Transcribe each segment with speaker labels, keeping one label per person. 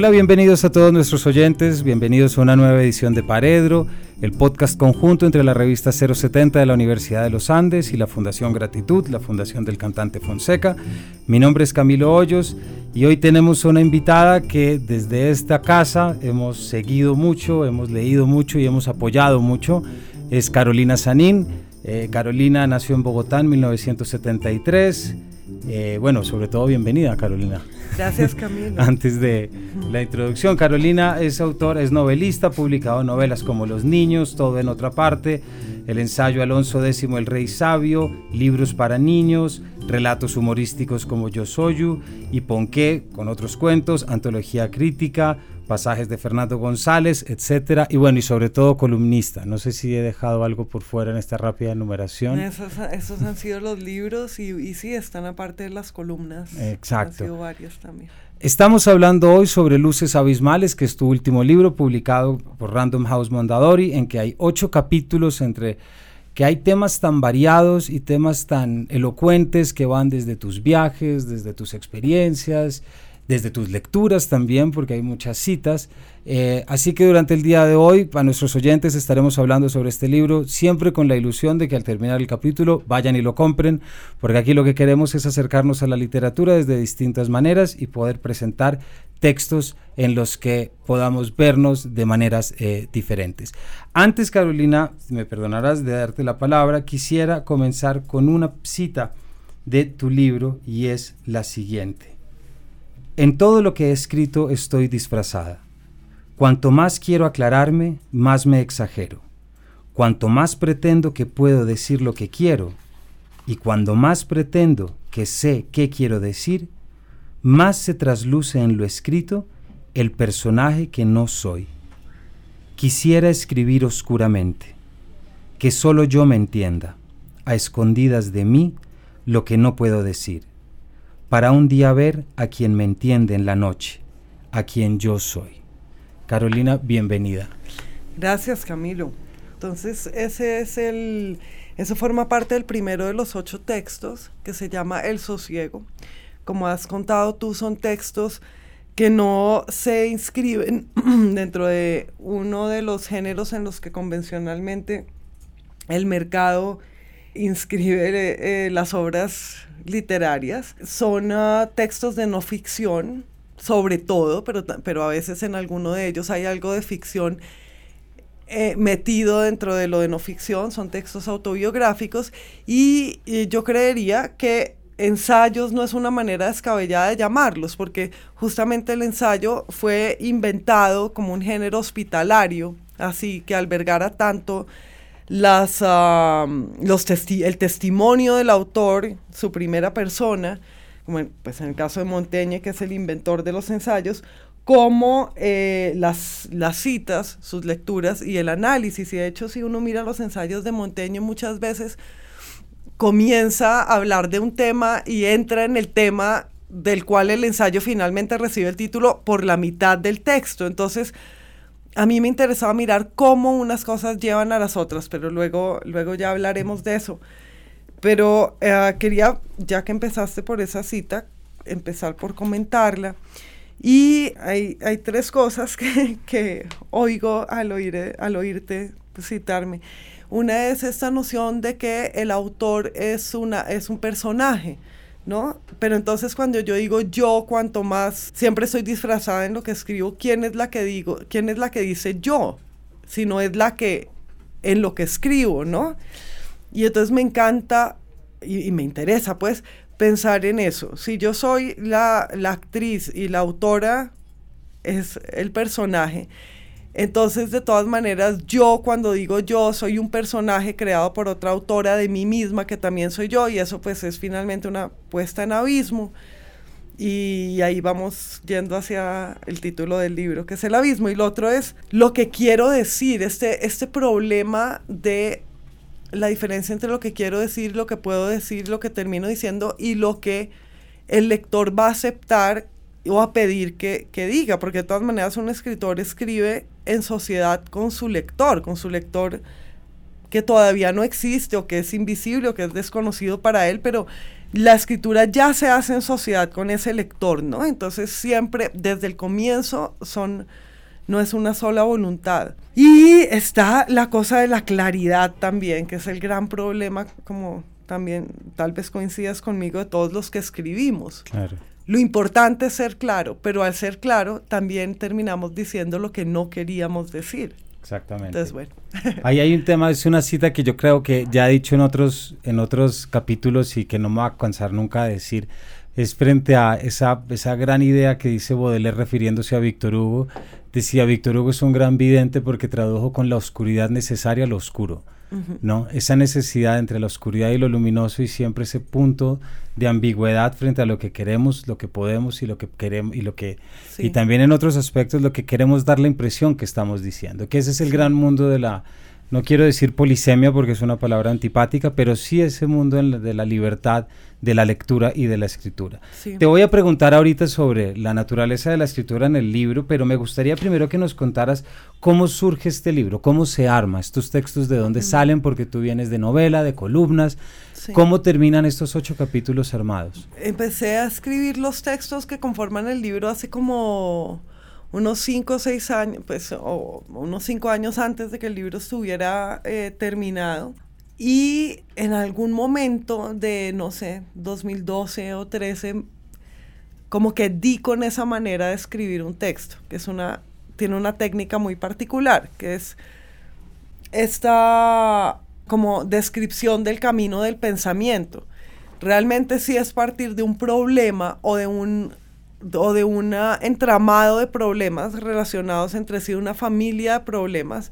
Speaker 1: Hola, bienvenidos a todos nuestros oyentes, bienvenidos a una nueva edición de Paredro, el podcast conjunto entre la revista 070 de la Universidad de los Andes y la Fundación Gratitud, la Fundación del Cantante Fonseca. Mi nombre es Camilo Hoyos y hoy tenemos una invitada que desde esta casa hemos seguido mucho, hemos leído mucho y hemos apoyado mucho. Es Carolina Sanín. Eh, Carolina nació en Bogotá en 1973. Eh, bueno, sobre todo bienvenida Carolina.
Speaker 2: Gracias, Camilo.
Speaker 1: Antes de la introducción, Carolina es autora, es novelista, ha publicado novelas como Los Niños, Todo en otra parte, el ensayo Alonso X, El Rey Sabio, libros para niños, relatos humorísticos como Yo Soyu y Ponqué, con otros cuentos, antología crítica, pasajes de Fernando González, etcétera, y bueno, y sobre todo columnista. No sé si he dejado algo por fuera en esta rápida enumeración.
Speaker 2: Esos, esos han sido los libros y, y, sí, están aparte de las columnas.
Speaker 1: Exacto.
Speaker 2: Han sido varios también.
Speaker 1: Estamos hablando hoy sobre Luces Abismales, que es tu último libro publicado por Random House Mondadori, en que hay ocho capítulos entre que hay temas tan variados y temas tan elocuentes que van desde tus viajes, desde tus experiencias, desde tus lecturas también, porque hay muchas citas. Eh, así que durante el día de hoy, para nuestros oyentes, estaremos hablando sobre este libro, siempre con la ilusión de que al terminar el capítulo vayan y lo compren, porque aquí lo que queremos es acercarnos a la literatura desde distintas maneras y poder presentar textos en los que podamos vernos de maneras eh, diferentes. Antes, Carolina, me perdonarás de darte la palabra, quisiera comenzar con una cita de tu libro y es la siguiente. En todo lo que he escrito estoy disfrazada. Cuanto más quiero aclararme, más me exagero. Cuanto más pretendo que puedo decir lo que quiero, y cuando más pretendo que sé qué quiero decir, más se trasluce en lo escrito el personaje que no soy. Quisiera escribir oscuramente, que solo yo me entienda, a escondidas de mí, lo que no puedo decir para un día ver a quien me entiende en la noche, a quien yo soy. Carolina, bienvenida.
Speaker 2: Gracias, Camilo. Entonces, ese es el, eso forma parte del primero de los ocho textos que se llama El Sosiego. Como has contado tú, son textos que no se inscriben dentro de uno de los géneros en los que convencionalmente el mercado inscribe eh, las obras literarias. Son uh, textos de no ficción, sobre todo, pero, pero a veces en alguno de ellos hay algo de ficción eh, metido dentro de lo de no ficción, son textos autobiográficos y, y, yo creería que ensayos no es una manera descabellada de llamarlos, porque justamente el ensayo fue inventado como un género hospitalario, así que albergara tanto las, los el testimonio del autor, su primera persona, como en, pues en el caso de Montaigne, que es el inventor de los ensayos, como eh, las, las citas, sus lecturas y el análisis. Y de hecho, si uno mira los ensayos de Montaigne, muchas veces comienza a hablar de un tema y entra en el tema del cual el ensayo finalmente recibe el título por la mitad del texto. Entonces, a mí me interesaba mirar cómo unas cosas llevan a las otras, pero luego, luego ya hablaremos de eso. Pero eh, quería, ya que empezaste por esa cita, empezar por comentarla. Y hay, hay tres cosas que, que oigo al, oír, al oírte citarme. Una es esta noción de que el autor es, una, es un personaje. ¿No? Pero entonces cuando yo digo yo, cuanto más siempre estoy disfrazada en lo que escribo, ¿quién es la que digo? ¿Quién es la que dice yo? Si no es la que en lo que escribo, ¿no? Y entonces me encanta y, me interesa pues pensar en eso. Si yo soy la, la actriz y la autora es el personaje, Entonces, de todas maneras, yo cuando digo yo, soy un personaje creado por otra autora de mí misma, que también soy yo, y eso pues es finalmente una puesta en abismo. Y ahí vamos yendo hacia el título del libro, que es el abismo. Y lo otro es lo que quiero decir, este, este problema de la diferencia entre lo que quiero decir, lo que puedo decir, lo que termino diciendo y lo que el lector va a aceptar o a pedir que, que, diga, porque de todas maneras un escritor escribe en sociedad con su lector, con su lector que todavía no existe o que es invisible o que es desconocido para él, pero la escritura ya se hace en sociedad con ese lector, ¿no? Entonces siempre desde el comienzo son no es una sola voluntad. Y está la cosa de la claridad también, que es el gran problema, como también tal vez coincidas conmigo, de todos los que escribimos.
Speaker 1: Claro.
Speaker 2: Lo importante es ser claro, pero al ser claro también terminamos diciendo lo que no queríamos decir.
Speaker 1: Exactamente.
Speaker 2: Entonces, bueno.
Speaker 1: Ahí hay un tema, es una cita que yo creo que ya he dicho en otros, en otros capítulos y que no me va a cansar nunca de decir, es frente a esa, esa gran idea que dice Baudelaire refiriéndose a Víctor Hugo. Decía, Víctor Hugo es un gran vidente porque tradujo con la oscuridad necesaria lo oscuro. ¿no? Esa necesidad entre la oscuridad y lo luminoso y siempre ese punto de ambigüedad frente a lo que queremos, lo que podemos y lo que queremos y lo que
Speaker 2: Sí.
Speaker 1: y también en otros aspectos lo que queremos dar la impresión que estamos diciendo, que ese es el gran mundo de la no quiero decir polisemia porque es una palabra antipática, pero sí ese mundo de la libertad, de la lectura y de la escritura.
Speaker 2: Sí.
Speaker 1: Te voy a preguntar ahorita sobre la naturaleza de la escritura en el libro, pero me gustaría primero que nos contaras cómo surge este libro, cómo se arma, estos textos de dónde salen, porque tú vienes de novela, de columnas,
Speaker 2: Sí.
Speaker 1: cómo terminan estos ocho capítulos armados.
Speaker 2: Empecé a escribir los textos que conforman el libro hace como unos cinco o seis años, pues, o unos cinco años antes de que el libro estuviera eh, terminado. Y en algún momento de, no sé, 2012 o 13, como que di con esa manera de escribir un texto, que es una, tiene una técnica muy particular, que es esta como descripción del camino del pensamiento. Realmente sí es partir de un problema o de un o de un entramado de problemas relacionados entre sí, una familia de problemas.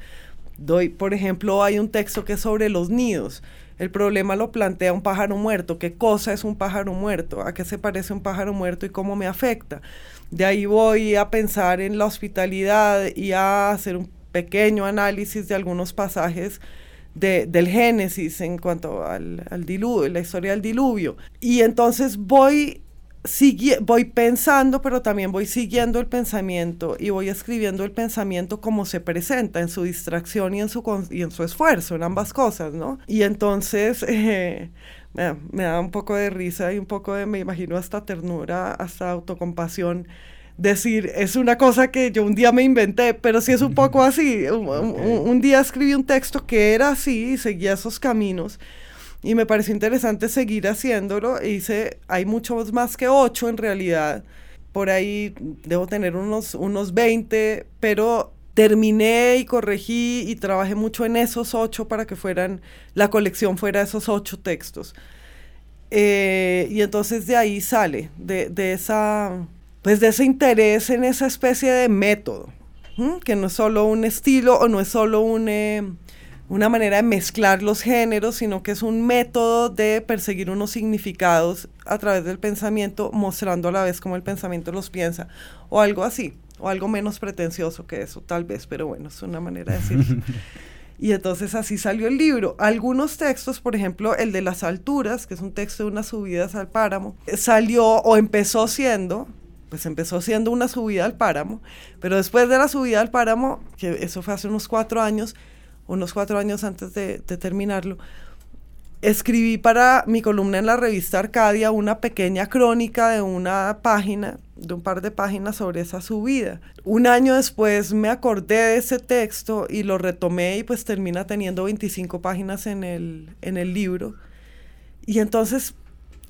Speaker 2: Doy, por ejemplo, hay un texto que es sobre los nidos. El problema lo plantea un pájaro muerto. ¿Qué cosa es un pájaro muerto? ¿A qué se parece un pájaro muerto y cómo me afecta? De ahí voy a pensar en la hospitalidad y a hacer un pequeño análisis de algunos pasajes de, del Génesis en cuanto al, al diluvio, la historia del diluvio. Y entonces voy, sigui- voy pensando, pero también voy siguiendo el pensamiento y voy escribiendo el pensamiento como se presenta, en su distracción y en su, y en su esfuerzo, en ambas cosas, ¿no? Y entonces... eh, me da, un poco de risa y un poco de, me imagino, hasta ternura, hasta autocompasión, decir, es una cosa que yo un día me inventé, pero sí es un poco así. Un, un- un día escribí un texto que era así y seguía esos caminos. Y me pareció interesante seguir haciéndolo. Hice, hay muchos más que ocho en realidad. Por ahí debo tener unos, unos 20, pero terminé y corregí y trabajé mucho en esos ocho para que fueran, la colección fuera esos ocho textos. Eh, y entonces de ahí sale, de, de esa, pues de ese interés en esa especie de método, que no es solo un estilo o no es solo un, eh, una manera de mezclar los géneros, sino que es un método de perseguir unos significados a través del pensamiento, mostrando a la vez cómo el pensamiento los piensa, o algo así, o algo menos pretencioso que eso, tal vez, pero bueno, es una manera de decirlo. Y entonces así salió el libro. Algunos textos, por ejemplo, el de las alturas, que es un texto de unas subidas al páramo, eh, salió o empezó siendo, pues empezó siendo una subida al páramo, pero después de la subida al páramo, que eso fue hace unos cuatro años, unos cuatro años antes de, de terminarlo, escribí para mi columna en la revista Arcadia una pequeña crónica de una página, de un par de páginas sobre esa subida. Un año después me acordé de ese texto y lo retomé y pues termina teniendo 25 páginas en el, en el libro. Y entonces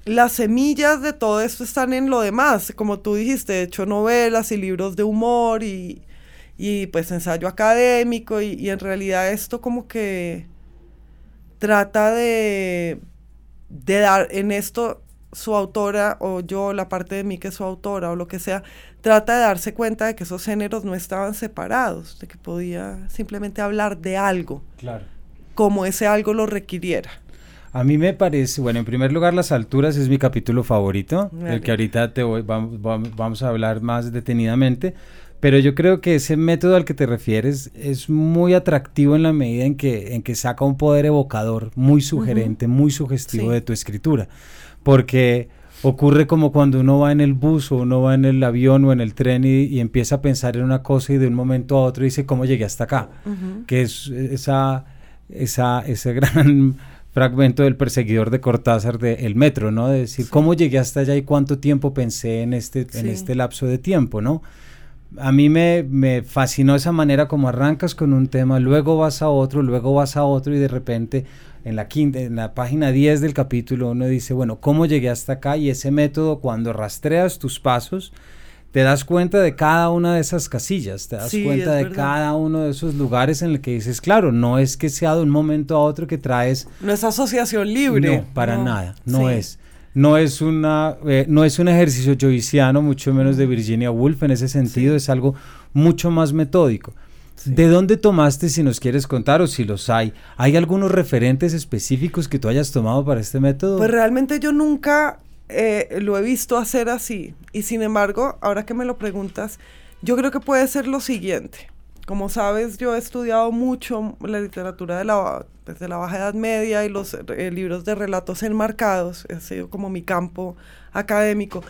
Speaker 2: las semillas de todo esto están en lo demás, como tú dijiste, he hecho novelas y libros de humor y, y pues ensayo académico y, y en realidad esto como que trata de, de dar en esto su autora o yo, la parte de mí que es su autora o lo que sea, trata de darse cuenta de que esos géneros no estaban separados, de que podía simplemente hablar de algo,
Speaker 1: claro.
Speaker 2: como ese algo lo requiriera.
Speaker 1: A mí me parece, bueno, en primer lugar, Las Alturas es mi capítulo favorito, el que ahorita te voy, vamos, vamos a hablar más detenidamente, pero yo creo que ese método al que te refieres es muy atractivo en la medida en que, en que saca un poder evocador muy sugerente, muy sugestivo de tu escritura. Porque ocurre como cuando uno va en el bus o uno va en el avión o en el tren y, empieza a pensar en una cosa y de un momento a otro dice, ¿cómo llegué hasta acá? Que es esa, esa, ese gran fragmento del perseguidor de Cortázar de El Metro, ¿no? De decir, ¿cómo llegué hasta allá y cuánto tiempo pensé en este, en este lapso de tiempo, ¿no? A mí me, me, fascinó esa manera como arrancas con un tema, luego vas a otro, luego vas a otro y de repente en la, quinta, en la página 10 del capítulo uno dice, bueno, ¿cómo llegué hasta acá? Y ese método, cuando rastreas tus pasos, te das cuenta de cada una de esas casillas, te das cuenta de cada uno de esos lugares en el que dices, claro, no es que sea de un momento a otro que traes...
Speaker 2: No es asociación libre.
Speaker 1: No, para nada, no es no es, una, eh, no es un ejercicio joyciano, mucho menos de Virginia Woolf en ese sentido, es algo mucho más metódico. ¿De dónde tomaste, si nos quieres contar o si los hay? ¿Hay algunos referentes específicos que tú hayas tomado para este método?
Speaker 2: Pues realmente yo nunca eh, lo he visto hacer así. Y sin embargo, ahora que me lo preguntas, yo creo que puede ser lo siguiente. Como sabes, yo he estudiado mucho la literatura de la, desde la Baja Edad Media y los eh, libros de relatos enmarcados, ha sido como mi campo académico.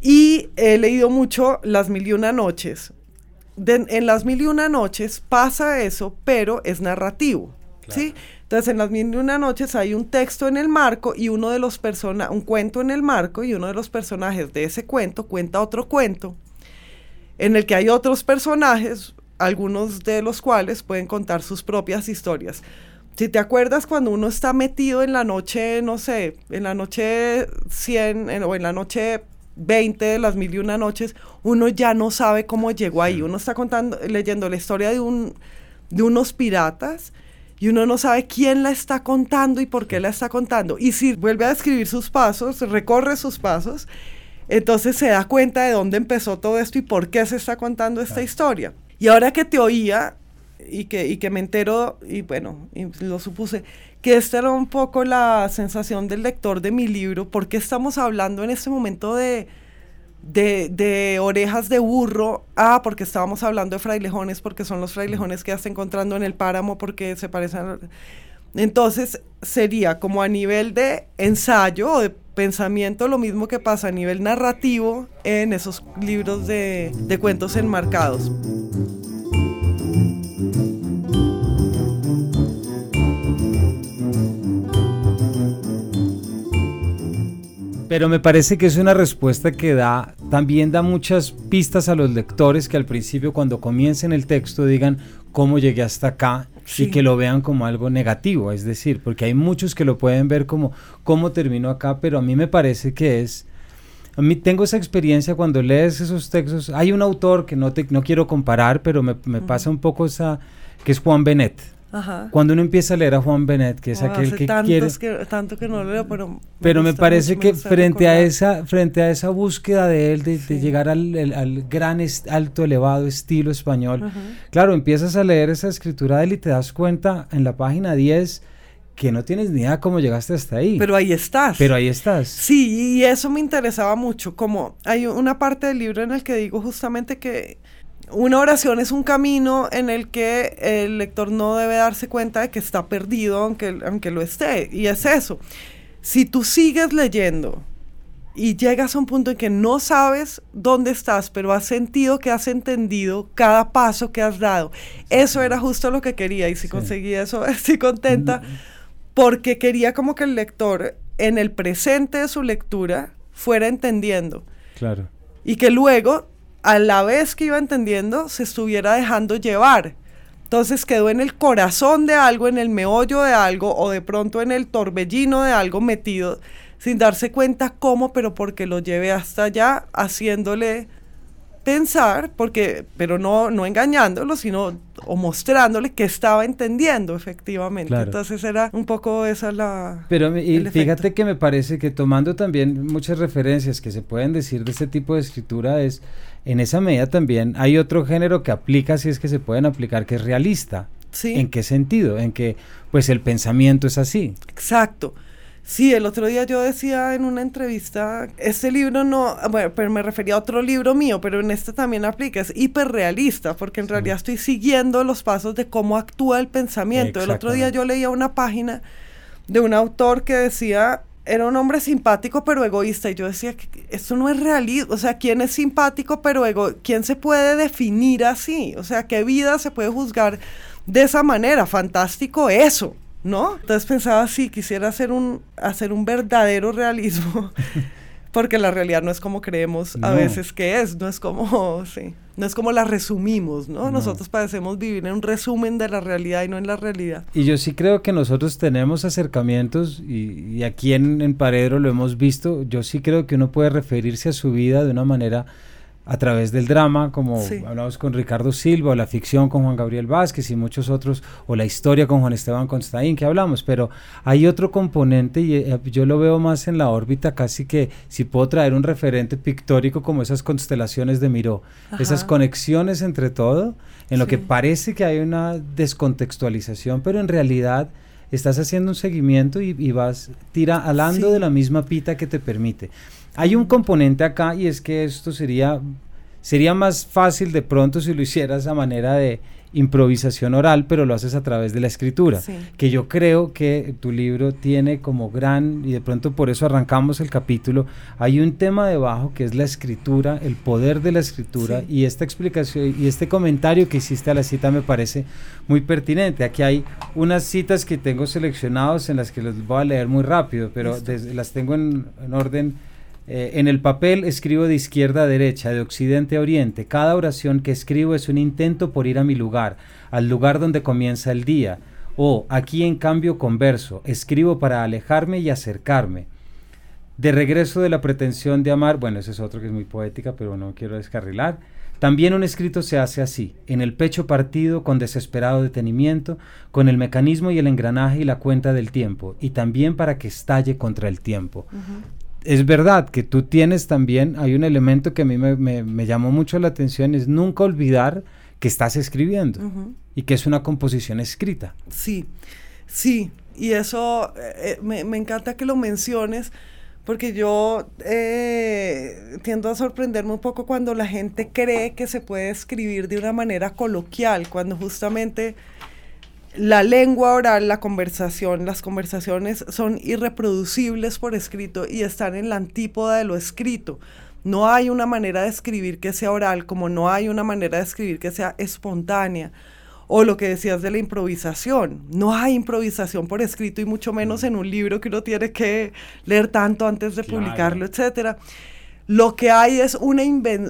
Speaker 2: Y he leído mucho Las Mil y Una Noches. en Las Mil y Una Noches pasa eso, pero es narrativo. ¿sí? Entonces, en Las Mil y Una Noches hay un texto en el marco y uno de los personajes, un cuento en el marco y uno de los personajes de ese cuento cuenta otro cuento en el que hay otros personajes, algunos de los cuales pueden contar sus propias historias. Si te acuerdas cuando uno está metido en la noche, no sé, en la noche 100 o en la noche 20 de las mil y una noches, uno ya no sabe cómo llegó ahí. Uno está contando, leyendo la historia de, un, de unos piratas y uno no sabe quién la está contando y por qué la está contando. Y si vuelve a describir sus pasos, recorre sus pasos, entonces se da cuenta de dónde empezó todo esto y por qué se está contando esta historia. Y ahora que te oía y que, y que me entero, y bueno, lo supuse, que esta era un poco la sensación del lector de mi libro, porque estamos hablando en este momento de, de, orejas de burro, ah, porque estábamos hablando de frailejones, porque son los frailejones que ya está encontrando en el páramo, porque se parecen. Entonces sería como a nivel de ensayo o de pensamiento lo mismo que pasa a nivel narrativo en esos libros de, de cuentos enmarcados.
Speaker 1: Pero me parece que es una respuesta que da, también da muchas pistas a los lectores que al principio cuando comiencen el texto digan cómo llegué hasta acá y que lo vean como algo negativo, es decir, porque hay muchos que lo pueden ver como cómo terminó acá, pero a mí me parece que es a mí tengo esa experiencia cuando lees esos textos. Hay un autor que no te no quiero comparar, pero me, me pasa un poco esa que es Juan Benet. Cuando uno empieza a leer a Juan Benet, que es aquel que quiere...
Speaker 2: Que, tanto que no leo, pero...
Speaker 1: Pero me, parece que frente a, esa, frente a esa búsqueda de él, de, llegar al, al, gran, alto, elevado estilo español, claro, empiezas a leer esa escritura de él y te das cuenta en la página 10 que no tienes ni idea cómo llegaste hasta ahí.
Speaker 2: Pero ahí estás.
Speaker 1: Pero ahí estás.
Speaker 2: Sí, y eso me interesaba mucho, como hay una parte del libro en el que digo justamente que una oración es un camino en el que el lector no debe darse cuenta de que está perdido, aunque, aunque lo esté. Y es eso. Si tú sigues leyendo y llegas a un punto en que no sabes dónde estás, pero has sentido que has entendido cada paso que has dado, eso era justo lo que quería. Y si conseguí eso, estoy contenta, porque quería como que el lector en el presente de su lectura fuera entendiendo.
Speaker 1: Claro.
Speaker 2: Y que luego a la vez que iba entendiendo, se estuviera dejando llevar. Entonces quedó en el corazón de algo, en el meollo de algo, o de pronto en el torbellino de algo metido, sin darse cuenta cómo, pero porque lo llevé hasta allá, haciéndole pensar, porque, pero no, no engañándolo, sino o mostrándole que estaba entendiendo efectivamente. Entonces era un poco esa la...
Speaker 1: Pero y fíjate que me parece que tomando también muchas referencias que se pueden decir de este tipo de escritura es, en esa medida también hay otro género que aplica, si es que se pueden aplicar, que es realista. Sí. ¿En qué sentido? En que pues el pensamiento es así.
Speaker 2: Exacto. Sí, el otro día yo decía en una entrevista, este libro no, bueno, pero me refería a otro libro mío, pero en este también aplica, es hiperrealista, porque en realidad estoy siguiendo los pasos de cómo actúa el pensamiento. El otro día yo leía una página de un autor que decía, era un hombre simpático pero egoísta, y yo decía, esto no es realista, o sea, ¿quién es simpático pero egoísta? ¿Quién se puede definir así? O sea, ¿qué vida se puede juzgar de esa manera? Fantástico eso. ¿no? Entonces pensaba, sí, quisiera hacer un, hacer un verdadero realismo, porque la realidad no es como creemos a veces que es, no es como, sí, no es como la resumimos, ¿no? Nosotros parecemos vivir en un resumen de la realidad y no en la realidad.
Speaker 1: Y yo sí creo que nosotros tenemos acercamientos, y, y aquí en, en Paredro lo hemos visto, yo sí creo que uno puede referirse a su vida de una manera a través del drama, como hablamos con Ricardo Silva, o la ficción con Juan Gabriel Vázquez y muchos otros, o la historia con Juan Esteban Constaín que hablamos, pero hay otro componente y eh, yo lo veo más en la órbita, casi que si puedo traer un referente pictórico como esas constelaciones de Miró, esas conexiones entre todo, en lo que parece que hay una descontextualización, pero en realidad estás haciendo un seguimiento y, vas tira alando de la misma pita que te permite. Hay un componente acá y es que esto sería, sería más fácil de pronto si lo hicieras a manera de improvisación oral, pero lo haces a través de la escritura, que yo creo que tu libro tiene como gran, y de pronto por eso arrancamos el capítulo, hay un tema debajo que es la escritura, el poder de la escritura, y esta explicación y este comentario que hiciste a la cita me parece muy pertinente. Aquí hay unas citas que tengo seleccionados en las que les voy a leer muy rápido, pero las tengo en orden eh, en el papel escribo de izquierda a derecha, de occidente a oriente. Cada oración que escribo es un intento por ir a mi lugar, al lugar donde comienza el día. O aquí en cambio converso, escribo para alejarme y acercarme. De regreso de la pretensión de amar, bueno, ese es otro que es muy poética, pero no quiero descarrilar. También un escrito se hace así, en el pecho partido, con desesperado detenimiento, con el mecanismo y el engranaje y la cuenta del tiempo, y también para que estalle contra el tiempo es verdad que tú tienes también, hay un elemento que a mí me, llamó mucho la atención, es nunca olvidar que estás escribiendo y que es una composición escrita.
Speaker 2: Sí, sí, y eso eh, eh, me, encanta que lo menciones porque yo eh, tiendo a sorprenderme un poco cuando la gente cree que se puede escribir de una manera coloquial, cuando justamente la lengua oral, la conversación, las conversaciones son irreproducibles por escrito y están en la antípoda de lo escrito. No hay una manera de escribir que sea oral, como no hay una manera de escribir que sea espontánea. O lo que decías de la improvisación. No hay improvisación por escrito y mucho menos mm. en un libro que uno tiene que leer tanto antes de publicarlo, etcétera. Lo que hay es una,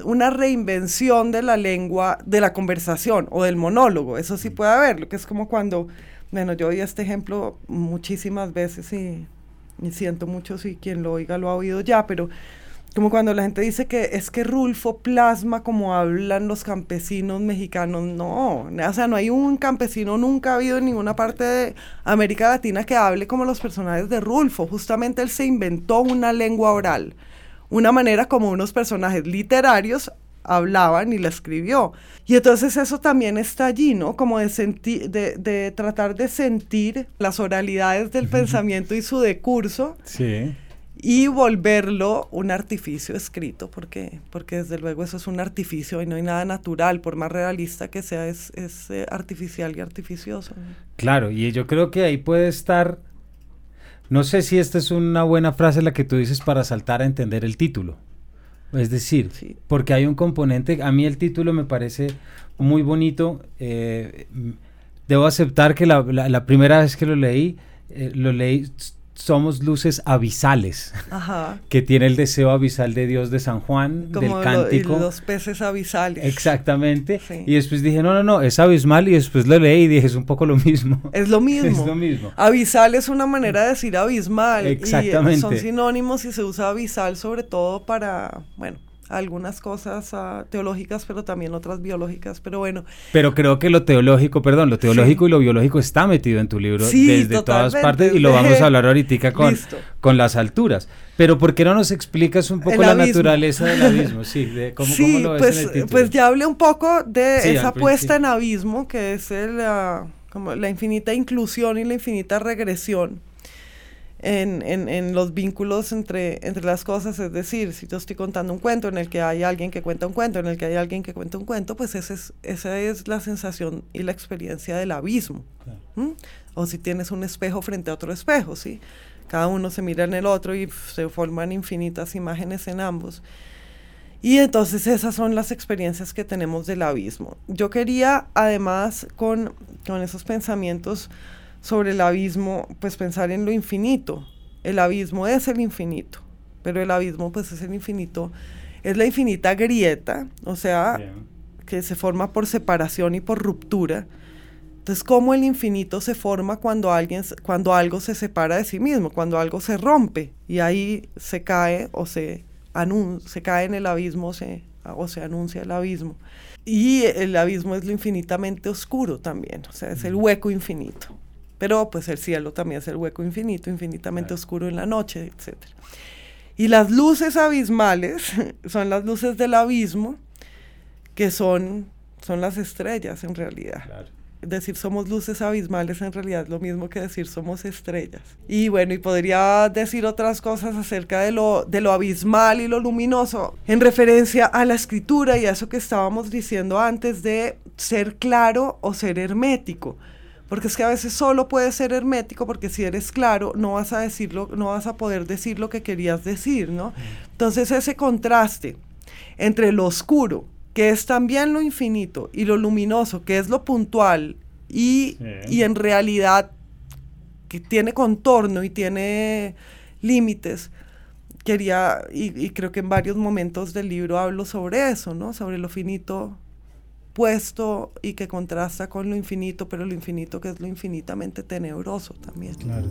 Speaker 2: una reinvención de la lengua, de la conversación o del monólogo. Eso sí puede haber, lo que es como cuando, bueno, yo oí este ejemplo muchísimas veces y, siento mucho si quien lo oiga lo ha oído ya, pero como cuando la gente dice que es que Rulfo plasma como hablan los campesinos mexicanos. No, o sea, no hay un campesino nunca ha habido en ninguna parte de América Latina que hable como los personajes de Rulfo. Justamente él se inventó una lengua oral una manera como unos personajes literarios hablaban y la escribió. Y entonces eso también está allí, ¿no? Como de, sentir, de, tratar de sentir las oralidades del pensamiento y su decurso.
Speaker 1: Sí.
Speaker 2: Y volverlo un artificio escrito, porque, porque desde luego eso es un artificio y no hay nada natural, por más realista que sea, es, es eh, artificial y artificioso.
Speaker 1: Claro, y yo creo que ahí puede estar no sé si esta es una buena frase la que tú dices para saltar a entender el título. Es decir, porque hay un componente, a mí el título me parece muy bonito. Eh, debo aceptar que la, primera vez que lo leí, eh, lo leí somos luces abisales, que tiene el deseo abisal de Dios de San Juan, del cántico.
Speaker 2: y los peces abisales.
Speaker 1: Exactamente. Y después dije, no, no, no, es abismal y después lo leí y dije, es un poco lo mismo.
Speaker 2: Es lo mismo.
Speaker 1: es lo mismo.
Speaker 2: Abisal es una manera de decir abismal. Exactamente. Y son sinónimos y se usa abisal sobre todo para, bueno, algunas cosas ah, teológicas, pero también otras biológicas, pero bueno.
Speaker 1: Pero creo que lo teológico, perdón, lo teológico y lo biológico está metido en tu libro desde todas partes y lo vamos a hablar ahorita con, con las alturas. Pero ¿por qué no nos explicas un poco la naturaleza del abismo? Sí, de cómo, lo ves
Speaker 2: pues,
Speaker 1: en el título?
Speaker 2: pues ya hablé un poco de esa puesta en abismo, que es el, ah, como la infinita inclusión y la infinita regresión en, en, en, los vínculos entre, entre las cosas. Es decir, si yo estoy contando un cuento en el que hay alguien que cuenta un cuento, en el que hay alguien que cuenta un cuento, pues ese es, esa es la sensación y la experiencia del abismo. O si tienes un espejo frente a otro espejo, ¿sí? Cada uno se mira en el otro y se forman infinitas imágenes en ambos. Y entonces esas son las experiencias que tenemos del abismo. Yo quería, además, con, con esos pensamientos, sobre el abismo, pues pensar en lo infinito. El abismo es el infinito, pero el abismo pues es el infinito, es la infinita grieta, o sea, que se forma por separación y por ruptura. Entonces, ¿cómo el infinito se forma cuando, alguien, cuando algo se separa de sí mismo, cuando algo se rompe y ahí se cae o se, se cae en el abismo se, o se anuncia el abismo? Y el abismo es lo infinitamente oscuro también, o sea, es el hueco infinito. Pero pues el cielo también es el hueco infinito, infinitamente oscuro en la noche, etc. Y las luces abismales son las luces del abismo, que son, son las estrellas en realidad. Decir somos luces abismales en realidad es lo mismo que decir somos estrellas. Y bueno, y podría decir otras cosas acerca de lo, de lo abismal y lo luminoso en referencia a la escritura y a eso que estábamos diciendo antes de ser claro o ser hermético porque es que a veces solo puedes ser hermético porque si eres claro no vas a decirlo, no vas a poder decir lo que querías decir, ¿no? Entonces ese contraste entre lo oscuro, que es también lo infinito, y lo luminoso, que es lo puntual, y, en realidad que tiene contorno y tiene límites, quería, y, y, creo que en varios momentos del libro hablo sobre eso, ¿no? Sobre lo finito puesto y que contrasta con lo infinito, pero lo infinito que es lo infinitamente tenebroso también. Claro.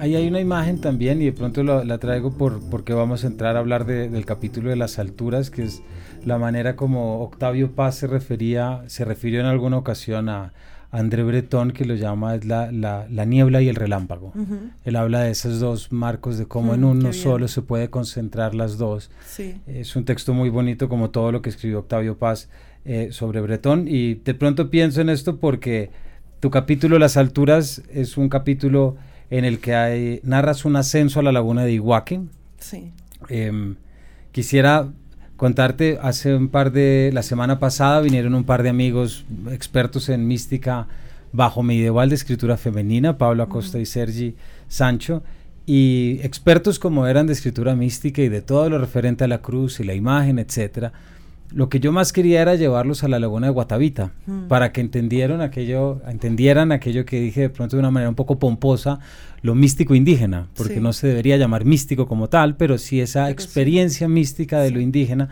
Speaker 1: Ahí hay una imagen también y de pronto la traigo por, porque vamos a entrar a hablar del capítulo de las alturas, que es la manera como Octavio Paz se refería, se refirió en alguna ocasión a, André Breton, que lo llama es la, la, niebla y el relámpago. Él habla de esos dos marcos, de cómo en mm, uno solo se puede concentrar las dos. Es un texto muy bonito, como todo lo que escribió Octavio Paz eh, sobre Breton. Y de pronto pienso en esto porque tu capítulo Las Alturas es un capítulo en el que hay, narras un ascenso a la laguna de Iguaque. Sí. Em, quisiera contarte, hace un par de, la semana pasada vinieron un par de amigos expertos en mística bajo medieval de escritura femenina, Pablo Acosta y Sergi Sancho, y expertos como eran de escritura mística y de todo lo referente a la cruz y la imagen, etcétera lo que yo más quería era llevarlos a la laguna de Guatavita mm. para que entendieran aquello, entendieran aquello que dije de pronto de una manera un poco pomposa, lo místico indígena, porque no se debería llamar místico como tal, pero sí esa experiencia mística de lo indígena,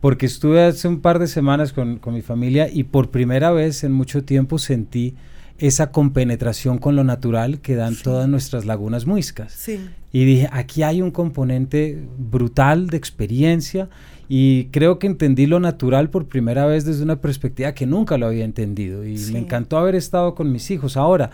Speaker 1: porque estuve hace un par de semanas con, con mi familia y por primera vez en mucho tiempo sentí esa compenetración con lo natural que dan todas nuestras lagunas muiscas. Y dije, aquí hay un componente brutal de experiencia y creo que entendí lo natural por primera vez desde una perspectiva que nunca lo había entendido y me encantó haber estado con mis hijos. Ahora,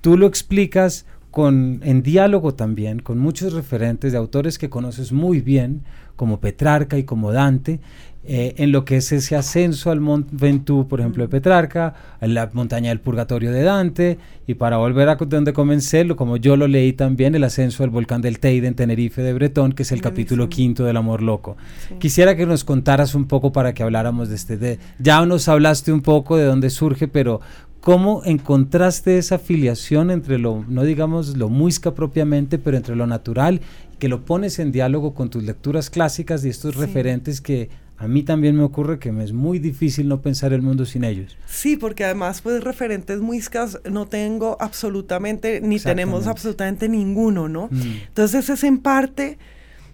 Speaker 1: tú lo explicas con, en diálogo también con muchos referentes de autores que conoces muy bien, como Petrarca y como Dante, eh, en lo que es ese ascenso al Mont Ventoux, por ejemplo, de Petrarca, a la montaña del Purgatorio de Dante, y para volver a donde comencé, como yo lo leí también, el ascenso al volcán del Teide en Tenerife de Bretón, que es el capítulo quinto del Amor Loco. Quisiera que nos contaras un poco para que habláramos de este. De, ya nos hablaste un poco de dónde surge, pero ¿Cómo encontraste esa afiliación entre lo, no digamos lo muisca propiamente, pero entre lo natural, que lo pones en diálogo con tus lecturas clásicas y estos referentes que a mí también me ocurre que me es muy difícil no pensar el mundo sin ellos.
Speaker 2: Sí, porque además, pues referentes muiscas no tengo absolutamente, ni tenemos absolutamente ninguno, ¿no? Mm. Entonces es en parte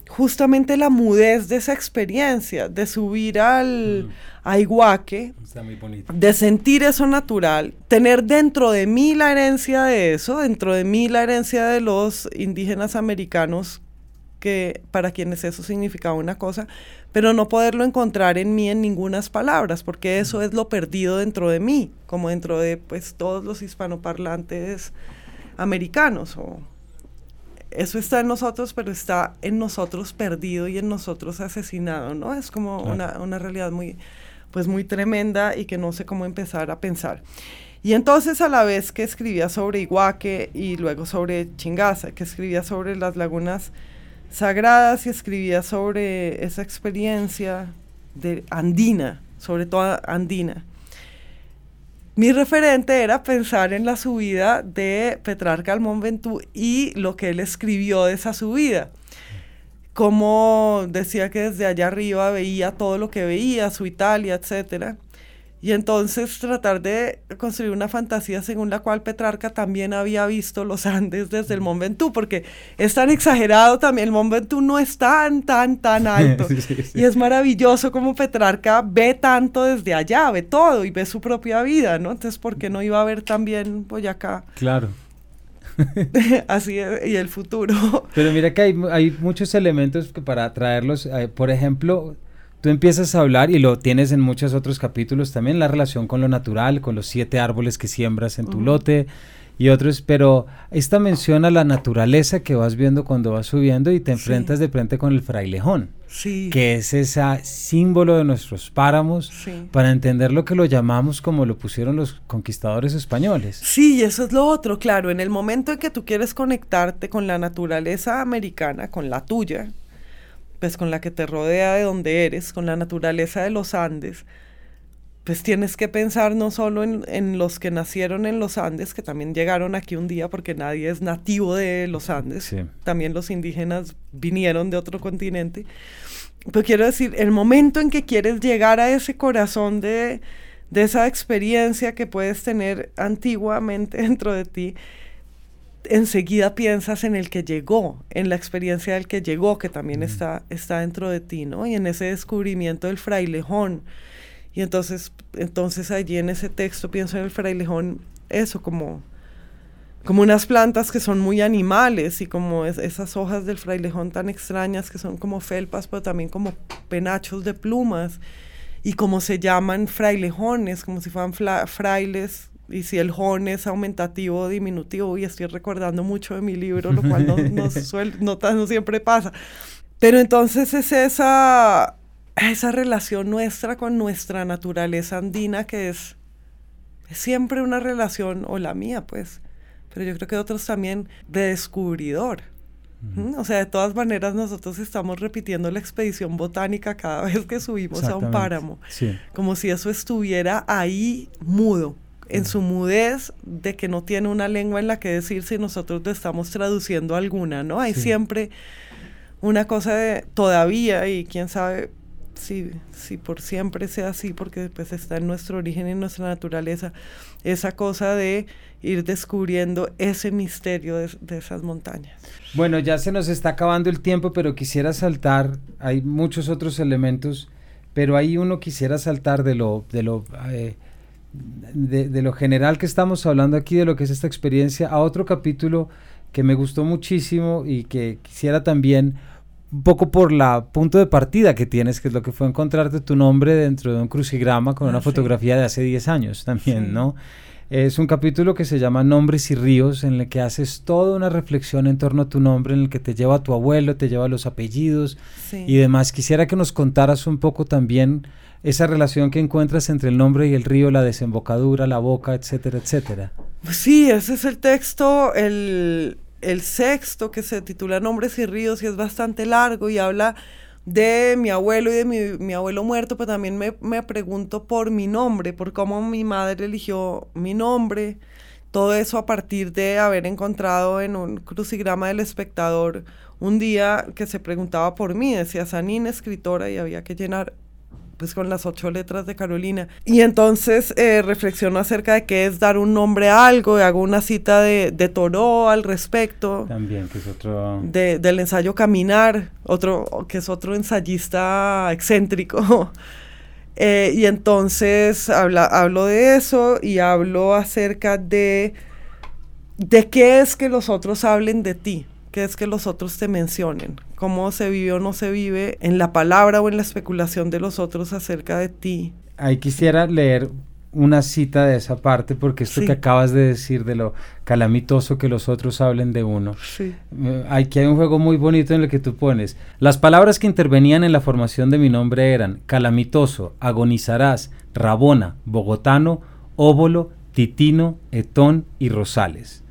Speaker 2: justamente la mudez de esa experiencia, de subir al a Iguaque, de sentir eso natural, tener dentro de mí la herencia de eso, dentro de mí la herencia de los indígenas americanos que para quienes eso significaba una cosa, pero no poderlo encontrar en mí en ningunas palabras, porque eso es lo perdido dentro de mí, como dentro de pues todos los hispanoparlantes americanos o eso está en nosotros, pero está en nosotros perdido y en nosotros asesinado, ¿no? Es como una, una, realidad muy, pues muy tremenda y que no sé cómo empezar a pensar. Y entonces a la vez que escribía sobre Iguaque y luego sobre Chingaza, que escribía sobre las lagunas sagradas y escribía sobre esa experiencia de andina, sobre todo andina, mi referente era pensar en la subida de Petrarca al Mont y lo que él escribió de esa subida. Como decía que desde allá arriba veía todo lo que veía, su Italia, etcétera y entonces tratar de construir una fantasía según la cual Petrarca también había visto los Andes desde el Mont Ventoux, porque es tan exagerado también, el Mont Ventoux no es tan, tan, tan alto. Y es maravilloso como Petrarca ve tanto desde allá, ve todo y ve su propia vida, ¿no? Entonces, ¿por qué no iba a ver también Boyacá?
Speaker 1: Claro.
Speaker 2: Así y el futuro.
Speaker 1: Pero mira que hay, hay muchos elementos que para traerlos, eh, por ejemplo, tú empiezas a hablar y lo tienes en muchos otros capítulos también, la relación con lo natural, con los siete árboles que siembras en tu lote y otros, pero esta menciona la naturaleza que vas viendo cuando vas subiendo y te enfrentas de frente con el frailejón,
Speaker 2: sí.
Speaker 1: que es ese símbolo de nuestros páramos para entender lo que lo llamamos como lo pusieron los conquistadores españoles.
Speaker 2: Sí, eso es lo otro, claro, en el momento en que tú quieres conectarte con la naturaleza americana, con la tuya, pues con la que te rodea de donde eres, con la naturaleza de los Andes, pues tienes que pensar no solo en, los que nacieron en los Andes, que también llegaron aquí un día porque nadie es nativo de los Andes, también los indígenas vinieron de otro continente, pero quiero decir, el momento en que quieres llegar a ese corazón de, de esa experiencia que puedes tener antiguamente dentro de ti, enseguida piensas en el que llegó, en la experiencia del que llegó, que también está, está dentro de ti, ¿no? Y en ese descubrimiento del frailejón. Y entonces, entonces allí en ese texto pienso en el frailejón, eso, como, como unas plantas que son muy animales y como esas hojas del frailejón tan extrañas que son como felpas, pero también como penachos de plumas. Y como se llaman frailejones, como si fueran frailes y si el jón es aumentativo o diminutivo, y estoy recordando mucho de mi libro, lo cual no, no, siempre pasa. Pero entonces es esa, esa relación nuestra con nuestra naturaleza andina que es, siempre una relación, o la mía pues, pero yo creo que otros también, de descubridor. O sea, de todas maneras nosotros estamos repitiendo la expedición botánica cada vez que subimos a un páramo, como si eso estuviera ahí mudo en su mudez de que no tiene una lengua en la que decir si nosotros le estamos traduciendo alguna, ¿no? Hay siempre una cosa de todavía y quién sabe si, si por siempre sea así, porque pues está en nuestro origen y en nuestra naturaleza, esa cosa de ir descubriendo ese misterio de, de, esas montañas.
Speaker 1: Bueno, ya se nos está acabando el tiempo, pero quisiera saltar, hay muchos otros elementos, pero hay uno quisiera saltar de lo, de lo eh, de, lo general que estamos hablando aquí, de lo que es esta experiencia, a otro capítulo que me gustó muchísimo y que quisiera también, un poco por la punto de partida que tienes, que es lo que fue encontrarte tu nombre dentro de un crucigrama con una ah, fotografía de hace 10 años también, ¿no? Es un capítulo que se llama Nombres y Ríos, en el que haces toda una reflexión en torno a tu nombre, en el que te lleva a tu abuelo, te lleva a los apellidos y demás. Quisiera que nos contaras un poco también esa relación que encuentras entre el nombre y el río, la desembocadura, la boca, etcétera, etcétera.
Speaker 2: Pues sí, ese es el texto, el, sexto que se titula Nombres y Ríos y es bastante largo y habla de mi abuelo y de mi, abuelo muerto, pero también me, me, pregunto por mi nombre, por cómo mi madre eligió mi nombre. Todo eso a partir de haber encontrado en un crucigrama del espectador un día que se preguntaba por mí, decía Sanín, escritora, y había que llenar pues con las ocho letras de Carolina. Y entonces eh, reflexiono acerca de qué es dar un nombre a algo, y hago una cita de, de Thoreau al respecto.
Speaker 1: También, que es otro...
Speaker 2: del ensayo Caminar, otro, que es otro ensayista excéntrico. Eh, y entonces habla, hablo de eso y hablo acerca de, de qué es que los otros hablen de ti, qué es que los otros te mencionen, cómo se vive o no se vive en la palabra o en la especulación de los otros acerca de ti.
Speaker 1: Ahí quisiera leer una cita de esa parte, porque esto que acabas de decir de lo calamitoso que los otros hablen de uno.
Speaker 2: Sí.
Speaker 1: Eh, aquí hay un juego muy bonito en el que tú pones. Las palabras que intervenían en la formación de mi nombre eran calamitoso, agonizarás, rabona, bogotano, óbolo, titino, etón y rosales.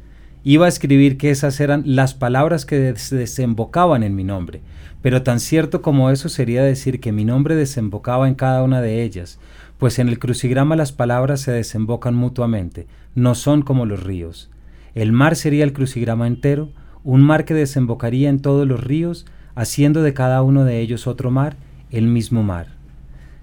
Speaker 1: Iba a escribir que esas eran las palabras que desembocaban en mi nombre, pero tan cierto como eso sería decir que mi nombre desembocaba en cada una de ellas, pues en el crucigrama las palabras se desembocan mutuamente, no son como los ríos. El mar sería el crucigrama entero, un mar que desembocaría en todos los ríos, haciendo de cada uno de ellos otro mar, el mismo mar.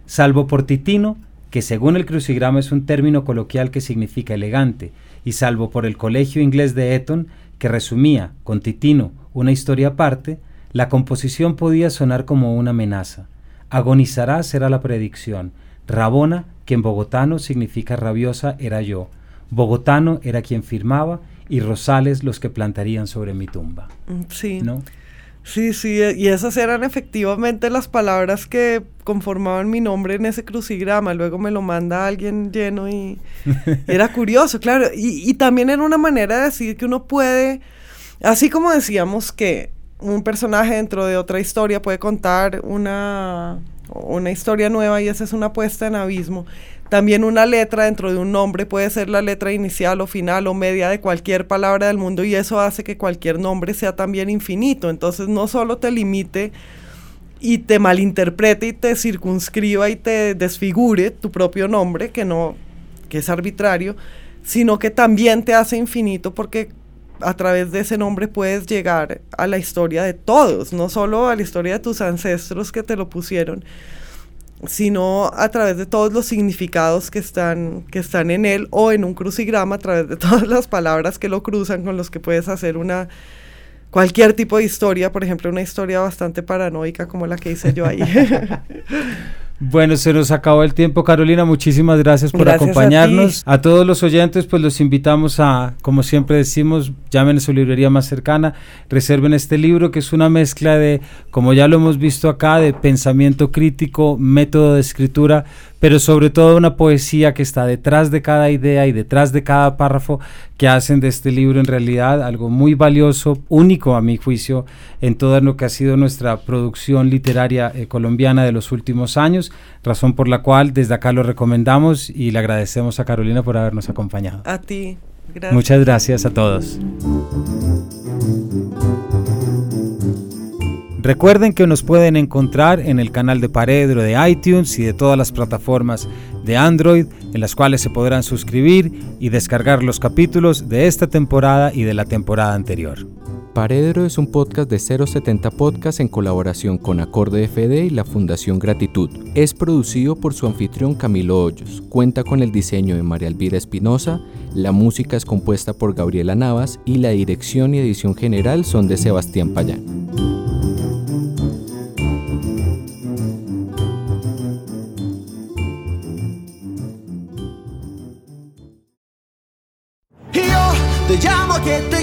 Speaker 1: Salvo por Titino, que según el crucigrama es un término coloquial que significa elegante, y salvo por el colegio inglés de Eton, que resumía, con Titino, una historia aparte, la composición podía sonar como una amenaza. Agonizará será la predicción, Rabona, que en bogotano significa rabiosa, era yo. Bogotano era quien firmaba y Rosales los que plantarían sobre mi tumba.
Speaker 2: Sí. ¿No? Sí, sí, e, y esas eran efectivamente las palabras que conformaban mi nombre en ese crucigrama. Luego me lo manda alguien lleno y era curioso, claro. Y, y también era una manera de decir que uno puede, así como decíamos que un personaje dentro de otra historia puede contar una una historia nueva y esa es una puesta en abismo. También una letra dentro de un nombre puede ser la letra inicial o final o media de cualquier palabra del mundo y eso hace que cualquier nombre sea también infinito. Entonces no solo te limite y te malinterprete y te circunscriba y te desfigure tu propio nombre, que no, que es arbitrario, sino que también te hace infinito porque a través de ese nombre puedes llegar a la historia de todos, no solo a la historia de tus ancestros que te lo pusieron, sino a través de todos los significados que están, que están en él o en un crucigrama, a través de todas las palabras que lo cruzan con los que puedes hacer una cualquier tipo de historia, por ejemplo, una historia bastante paranoica como la que hice yo ahí.
Speaker 1: Bueno, se nos acabó el tiempo, Carolina. Muchísimas gracias por acompañarnos. A, todos los oyentes, pues los invitamos a, como siempre decimos, llamen a su librería más cercana, reserven este libro que es una mezcla de, como ya lo hemos visto acá, de pensamiento crítico, método de escritura, pero sobre todo una poesía que está detrás de cada idea y detrás de cada párrafo que hacen de este libro en realidad algo muy valioso, único a mi juicio, en todo lo que ha sido nuestra producción literaria eh, colombiana de los últimos años, razón por la cual desde acá lo recomendamos y le agradecemos a Carolina por habernos acompañado.
Speaker 2: A ti,
Speaker 1: gracias. Muchas gracias a todos. Recuerden que nos pueden encontrar en el canal de Paredro de iTunes y de todas las plataformas de Android en las cuales se podrán suscribir y descargar los capítulos de esta temporada y de la temporada anterior.
Speaker 3: Paredro es un podcast de 070 Podcast en colaboración con Acorde FD y la Fundación Gratitud. Es producido por su anfitrión Camilo Hoyos. Cuenta con el diseño de María Elvira Espinosa, la música es compuesta por Gabriela Navas y la dirección y edición general son de Sebastián Payán.
Speaker 4: Te llamo que te